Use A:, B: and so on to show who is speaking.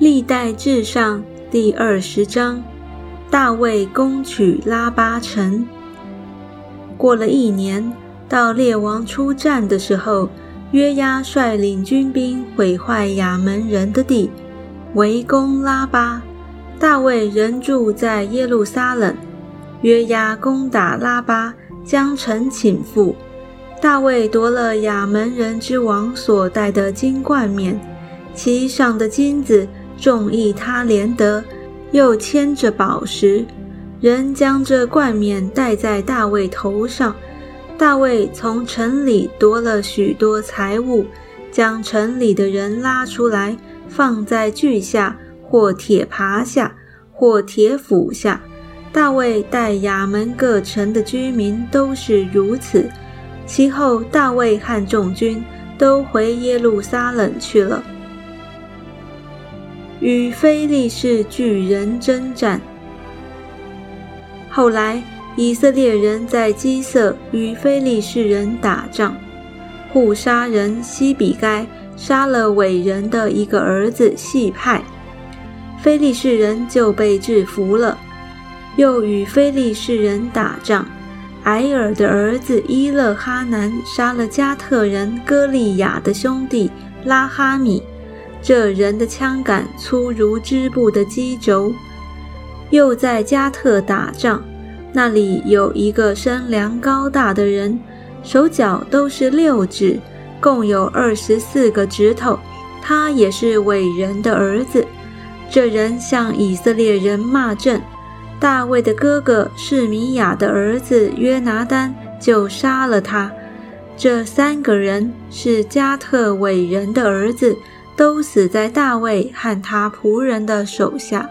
A: 历代至上第二十章：大卫攻取拉巴城。过了一年，到列王出战的时候，约押率领军兵毁坏亚门人的地，围攻拉巴。大卫仍住在耶路撒冷。约押攻打拉巴，将城请覆。大卫夺了亚门人之王所戴的金冠冕，其上的金子。众议他连得，又牵着宝石，人将这冠冕戴在大卫头上。大卫从城里夺了许多财物，将城里的人拉出来，放在锯下，或铁耙下，或铁斧下。大卫待亚门各城的居民都是如此。其后，大卫和众军都回耶路撒冷去了。与非利士巨人征战。后来，以色列人在基色与非利士人打仗，护杀人西比该杀了伟人的一个儿子细派，非利士人就被制服了。又与非利士人打仗，埃尔的儿子伊勒哈南杀了加特人歌利亚的兄弟拉哈米。这人的枪杆粗如织布的机轴，又在加特打仗，那里有一个身量高大的人，手脚都是六指，共有二十四个指头。他也是伟人的儿子。这人向以色列人骂阵，大卫的哥哥是米雅的儿子约拿丹就杀了他。这三个人是加特伟人的儿子。都死在大卫和他仆人的手下。